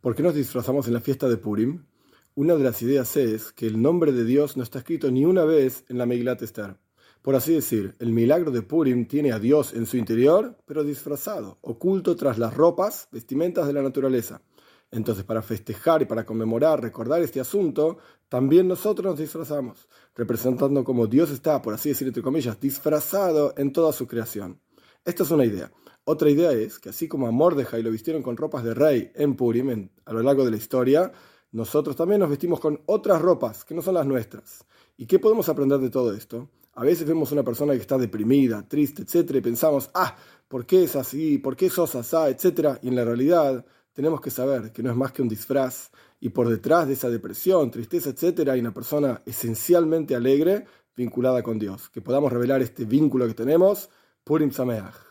¿Por qué nos disfrazamos en la fiesta de Purim? Una de las ideas es que el nombre de Dios no está escrito ni una vez en la Megilat Esther. Por así decir, el milagro de Purim tiene a Dios en su interior, pero disfrazado, oculto tras las ropas, vestimentas de la naturaleza. Entonces, para festejar y para conmemorar, recordar este asunto, también nosotros nos disfrazamos, representando como Dios está, por así decir, entre comillas, disfrazado en toda su creación. Esta es una idea. Otra idea es que así como a Mordejai lo vistieron con ropas de rey en Purim a lo largo de la historia, nosotros también nos vestimos con otras ropas que no son las nuestras. ¿Y qué podemos aprender de todo esto? A veces vemos una persona que está deprimida, triste, etcétera, y pensamos, ah, ¿por qué es así? ¿Por qué sos así? etcétera. Y en la realidad tenemos que saber que no es más que un disfraz y por detrás de esa depresión, tristeza, etcétera, hay una persona esencialmente alegre vinculada con Dios. Que podamos revelar este vínculo que tenemos. Purim Sameach.